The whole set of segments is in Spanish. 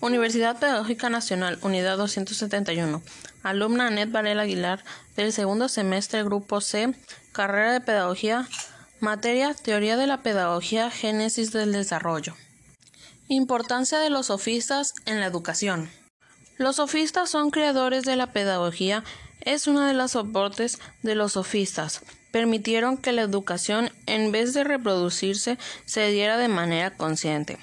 Universidad Pedagógica Nacional, Unidad 271. Alumna Anet Varela Aguilar, del segundo semestre, Grupo C, Carrera de Pedagogía, materia Teoría de la Pedagogía, Génesis del Desarrollo. Importancia de los sofistas en la educación. Los sofistas son creadores de la pedagogía, es uno de los soportes de los sofistas. Permitieron que la educación, en vez de reproducirse, se diera de manera consciente.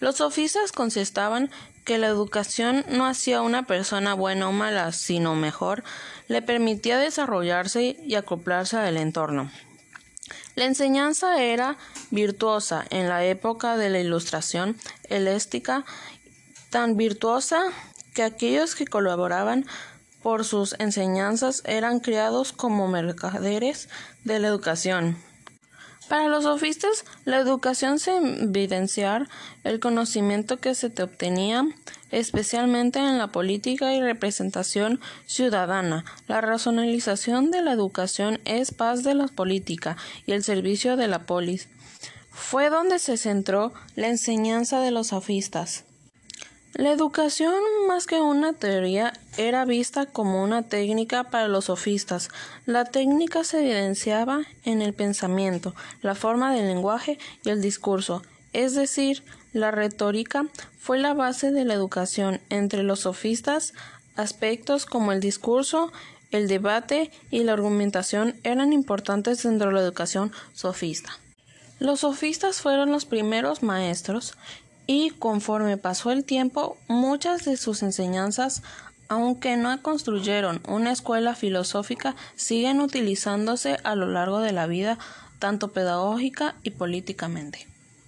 Los sofistas contestaban que la educación no hacía una persona buena o mala, sino mejor, le permitía desarrollarse y acoplarse al entorno. La enseñanza era virtuosa en la época de la ilustración heléstica, tan virtuosa que aquellos que colaboraban por sus enseñanzas eran criados como mercaderes de la educación. Para los sofistas, la educación se evidenciar el conocimiento que se te obtenía, especialmente en la política y representación ciudadana. La racionalización de la educación es paz de la política y el servicio de la polis. Fue donde se centró la enseñanza de los sofistas. La educación, más que una teoría, era vista como una técnica para los sofistas. La técnica se evidenciaba en el pensamiento, la forma del lenguaje y el discurso, es decir, la retórica fue la base de la educación entre los sofistas. Aspectos como el discurso, el debate y la argumentación eran importantes dentro de la educación sofista. Los sofistas fueron los primeros maestros y conforme pasó el tiempo muchas de sus enseñanzas aunque no construyeron una escuela filosófica, siguen utilizándose a lo largo de la vida, tanto pedagógica y políticamente.